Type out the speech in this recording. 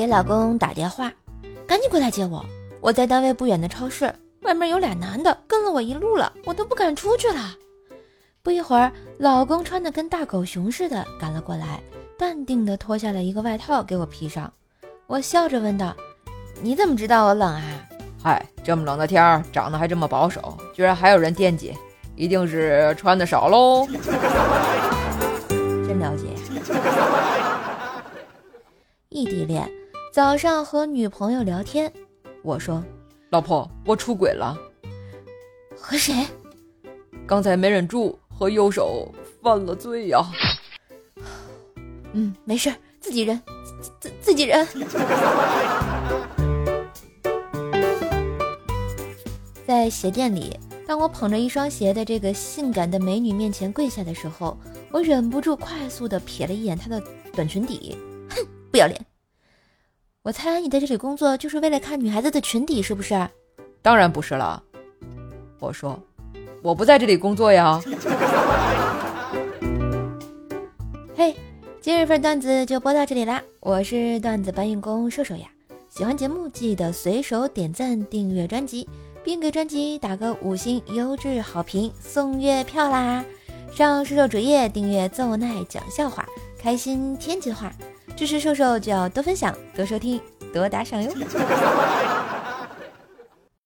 给老公打电话，赶紧过来接我。我在单位不远的超市，外面有俩男的跟了我一路了，我都不敢出去了。不一会儿，老公穿的跟大狗熊似的赶了过来，淡定的脱下了一个外套给我披上。我笑着问道：“你怎么知道我冷啊？”“嗨，这么冷的天儿，长得还这么保守，居然还有人惦记，一定是穿的少喽。”真了解。异地恋，早上和女朋友聊天，我说：“老婆，我出轨了。”和谁？刚才没忍住。和右手犯了罪呀。嗯，没事，自己人，自自自己人。在鞋店里，当我捧着一双鞋的这个性感的美女面前跪下的时候，我忍不住快速的瞥了一眼她的短裙底，哼，不要脸！我猜你在这里工作就是为了看女孩子的裙底，是不是？当然不是了。我说。我不在这里工作呀。嘿，今日份段子就播到这里啦！我是段子搬运工瘦瘦呀。喜欢节目记得随手点赞、订阅专辑，并给专辑打个五星优质好评，送月票啦！上瘦瘦主页订阅奏奈讲笑话，开心天津话。支持瘦瘦就要多分享、多收听、多打赏哟。